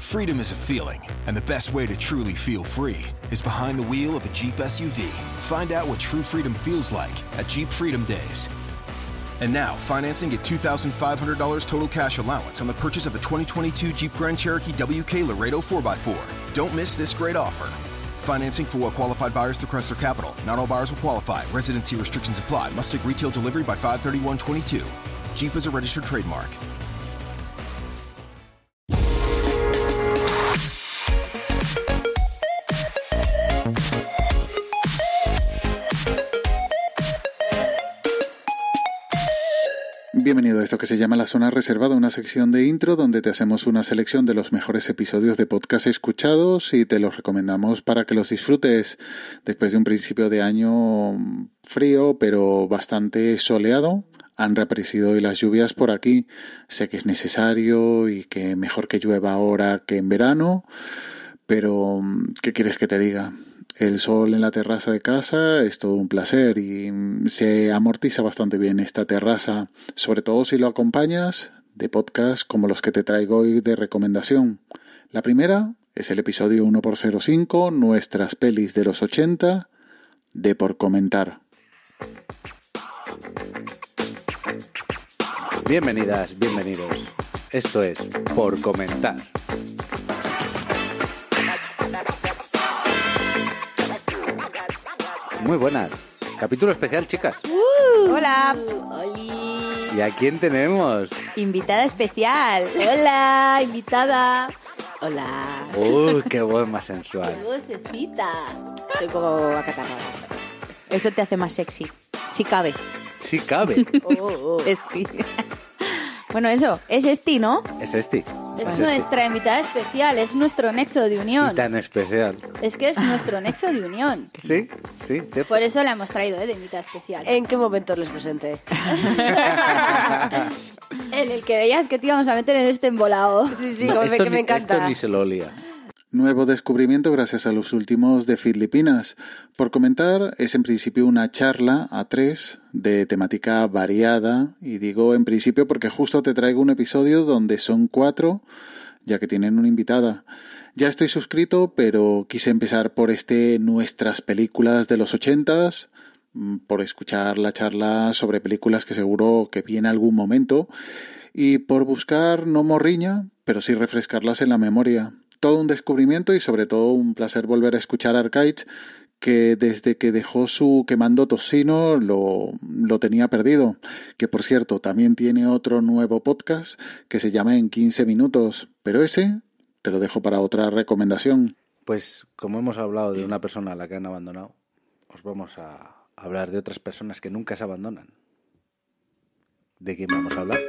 Freedom is a feeling, and the best way to truly feel free is behind the wheel of a Jeep SUV. Find out what true freedom feels like at Jeep Freedom Days. And now, financing at $2,500 total cash allowance on the purchase of a 2022 Jeep Grand Cherokee WK Laredo 4x4. Don't miss this great offer. Financing for well qualified buyers through Chrysler Capital. Not all buyers will qualify. Residency restrictions apply. Must take retail delivery by 531.22. Jeep is a registered trademark. Bienvenido a esto que se llama La Zona Reservada, una sección de intro donde te hacemos una selección de los mejores episodios de podcast escuchados y te los recomendamos para que los disfrutes después de un principio de año frío pero bastante soleado. Han reaparecido hoy las lluvias por aquí. Sé que es necesario y que mejor que llueva ahora que en verano, pero ¿qué quieres que te diga? El sol en la terraza de casa es todo un placer y se amortiza bastante bien esta terraza, sobre todo si lo acompañas de podcasts como los que te traigo hoy de recomendación. La primera es el episodio 1x05, nuestras pelis de los 80, de por comentar. Bienvenidas, bienvenidos. Esto es Por Comentar. Muy buenas. Capítulo especial, chicas. Hola, ¿Y a quién tenemos? invitada especial. Hola, invitada. Hola. ¡Uy, qué voz más sensual! Vocecita. Estoy un poco acatarrada. Eso te hace más sexy. Si cabe. Sí cabe. Esti. bueno, eso, es Esti, ¿no? Es este. Es Es nuestra invitada especial, es nuestro nexo de unión. Y tan especial. Es que es nuestro nexo de unión. Sí, sí, cierto. Por eso la hemos traído ¿eh? de invitada especial. ¿En qué momento les presenté? En el que veías que te íbamos a meter en este embolado. Sí, sí, No, como esto que me encanta. Esto ni se lo olía. Nuevo descubrimiento gracias a los últimos de Filipinas. Por comentar, es en principio una charla a tres de temática variada, y digo en principio porque justo te traigo un episodio donde son cuatro, ya que tienen una invitada. Ya estoy suscrito, pero quise empezar por este Nuestras películas de los ochentas, mm, por escuchar la charla sobre películas que seguro que vi en algún momento, y por buscar no morriña, pero sí refrescarlas en la memoria. Todo un descubrimiento y sobre todo un placer volver a escuchar Arcade, que desde que dejó su quemando tocino lo, lo tenía perdido. Que por cierto, también tiene otro nuevo podcast que se llama En 15 minutos, pero ese te lo dejo para otra recomendación. Pues como hemos hablado de una persona a la que han abandonado, os vamos a hablar de otras personas que nunca se abandonan. ¿De quién vamos a hablar?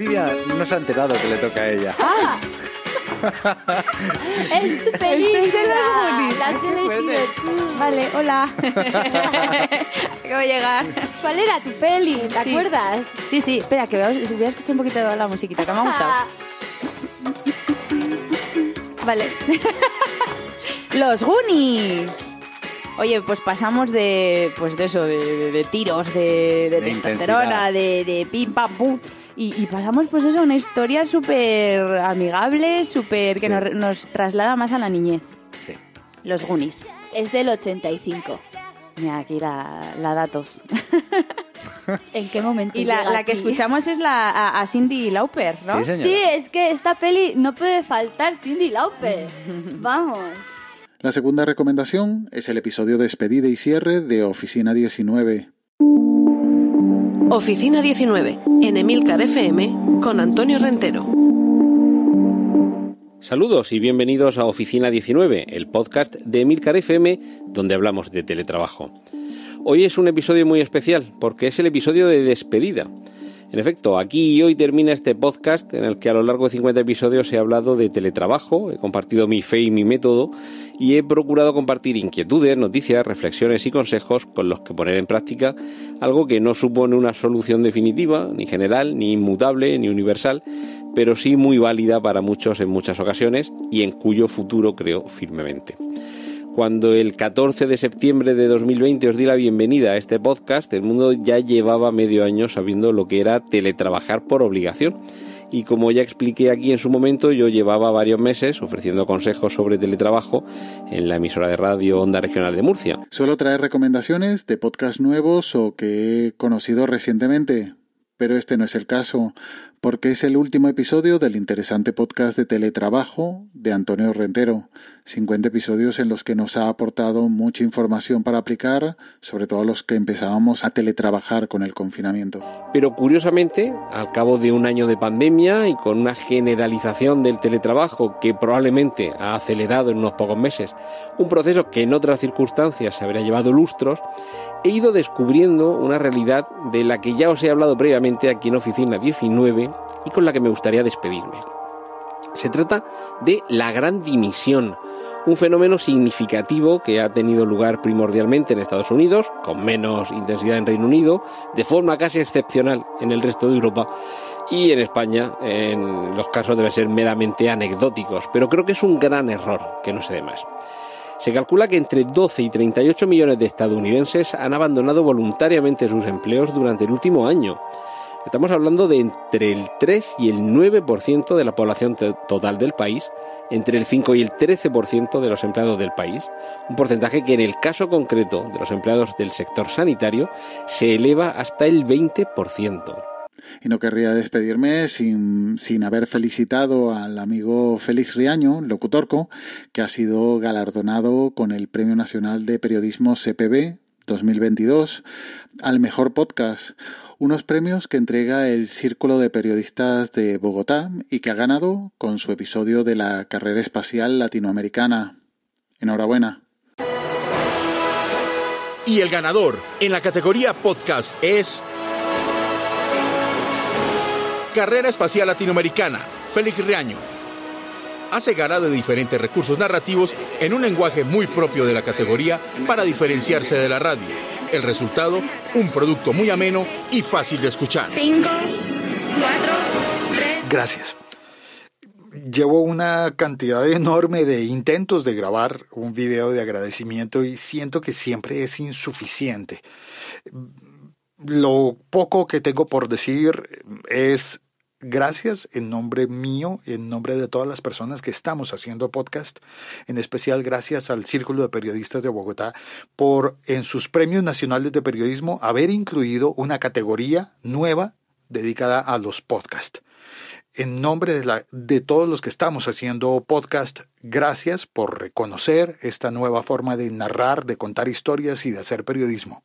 Lidia no se ha enterado que le toca a ella. ¡Es tu película! La has elegido tú. Vale, hola. Acabo de llegar. ¿Cuál era tu peli? ¿Te Sí. acuerdas? Sí, sí, espera, que voy a, voy a escuchar un poquito de la musiquita, que me ha gustado. Vale. Los Goonies. Oye, pues pasamos de, pues de eso, de, de- de tiros, de, de De testosterona, de, de pim pam pum. Y, y pasamos, pues eso, a una historia súper amigable, súper Sí. que nos, nos traslada más a la niñez. Sí. Los Goonies. Es del 85. Mira, aquí la, la datos. ¿En qué momento? Y la, la que escuchamos es la a, a Cindy Lauper, ¿no? Sí, señora. Sí, es que esta peli no puede faltar Cindy Lauper. Vamos. La segunda recomendación es el episodio despedida y cierre de Oficina 19. Oficina 19, en Emilcar FM, con Antonio Rentero. Saludos y bienvenidos a Oficina 19, el podcast de Emilcar FM donde hablamos de teletrabajo. Hoy es un episodio muy especial porque es el episodio de despedida. En efecto, aquí y hoy termina este podcast en el que a lo largo de 50 episodios he hablado de teletrabajo, he compartido mi fe y mi método y he procurado compartir inquietudes, noticias, reflexiones y consejos con los que poner en práctica algo que no supone una solución definitiva, ni general, ni inmutable, ni universal, pero sí muy válida para muchos en muchas ocasiones y en cuyo futuro creo firmemente. Cuando el 14 de septiembre de 2020 os di la bienvenida a este podcast, el mundo ya llevaba medio año sabiendo lo que era teletrabajar por obligación. Y como ya expliqué aquí en su momento, yo llevaba varios meses ofreciendo consejos sobre teletrabajo en la emisora de radio Onda Regional de Murcia. Suelo traer recomendaciones de podcasts nuevos o que he conocido recientemente, pero este no es el caso, porque es el último episodio del interesante podcast de teletrabajo de Antonio Rentero. 50 episodios en los que nos ha aportado mucha información para aplicar, sobre todo a los que empezábamos a teletrabajar con el confinamiento. Pero curiosamente, al cabo de un año de pandemia y con una generalización del teletrabajo que probablemente ha acelerado en unos pocos meses, un proceso que en otras circunstancias se habría llevado lustros, he ido descubriendo una realidad de la que ya os he hablado previamente aquí en Oficina 19 y con la que me gustaría despedirme. Se trata de la gran dimisión, un fenómeno significativo que ha tenido lugar primordialmente en Estados Unidos, con menos intensidad en Reino Unido, de forma casi excepcional en el resto de Europa y en España en los casos deben ser meramente anecdóticos, pero creo que es un gran error que no se dé más. Se calcula que entre 12 y 38 millones de estadounidenses han abandonado voluntariamente sus empleos durante el último año. Estamos hablando de entre el 3 y el 9% de la población total del país, entre el 5 y el 13% de los empleados del país, un porcentaje que en el caso concreto de los empleados del sector sanitario se eleva hasta el 20%. Y no querría despedirme sin, sin haber felicitado al amigo Félix Riaño, locutorco, que ha sido galardonado con el Premio Nacional de Periodismo CPB 2022 al mejor podcast, unos premios que entrega el Círculo de Periodistas de Bogotá y que ha ganado con su episodio de la carrera espacial latinoamericana. Enhorabuena. Y el ganador en la categoría podcast es Carrera Espacial Latinoamericana, Félix Riaño. Hace gala de diferentes recursos narrativos en un lenguaje muy propio de la categoría para diferenciarse de la radio. El resultado, un producto muy ameno y fácil de escuchar. Cinco, cuatro, tres. Gracias. Llevo una cantidad enorme de intentos de grabar un video de agradecimiento y siento que siempre es insuficiente lo poco que tengo por decir es gracias en nombre mío, en nombre de todas las personas que estamos haciendo podcast, en especial gracias al Círculo de Periodistas de Bogotá por en sus premios nacionales de periodismo haber incluido una categoría nueva dedicada a los podcasts. En nombre de, la, de todos los que estamos haciendo podcast, gracias por reconocer esta nueva forma de narrar, de contar historias y de hacer periodismo.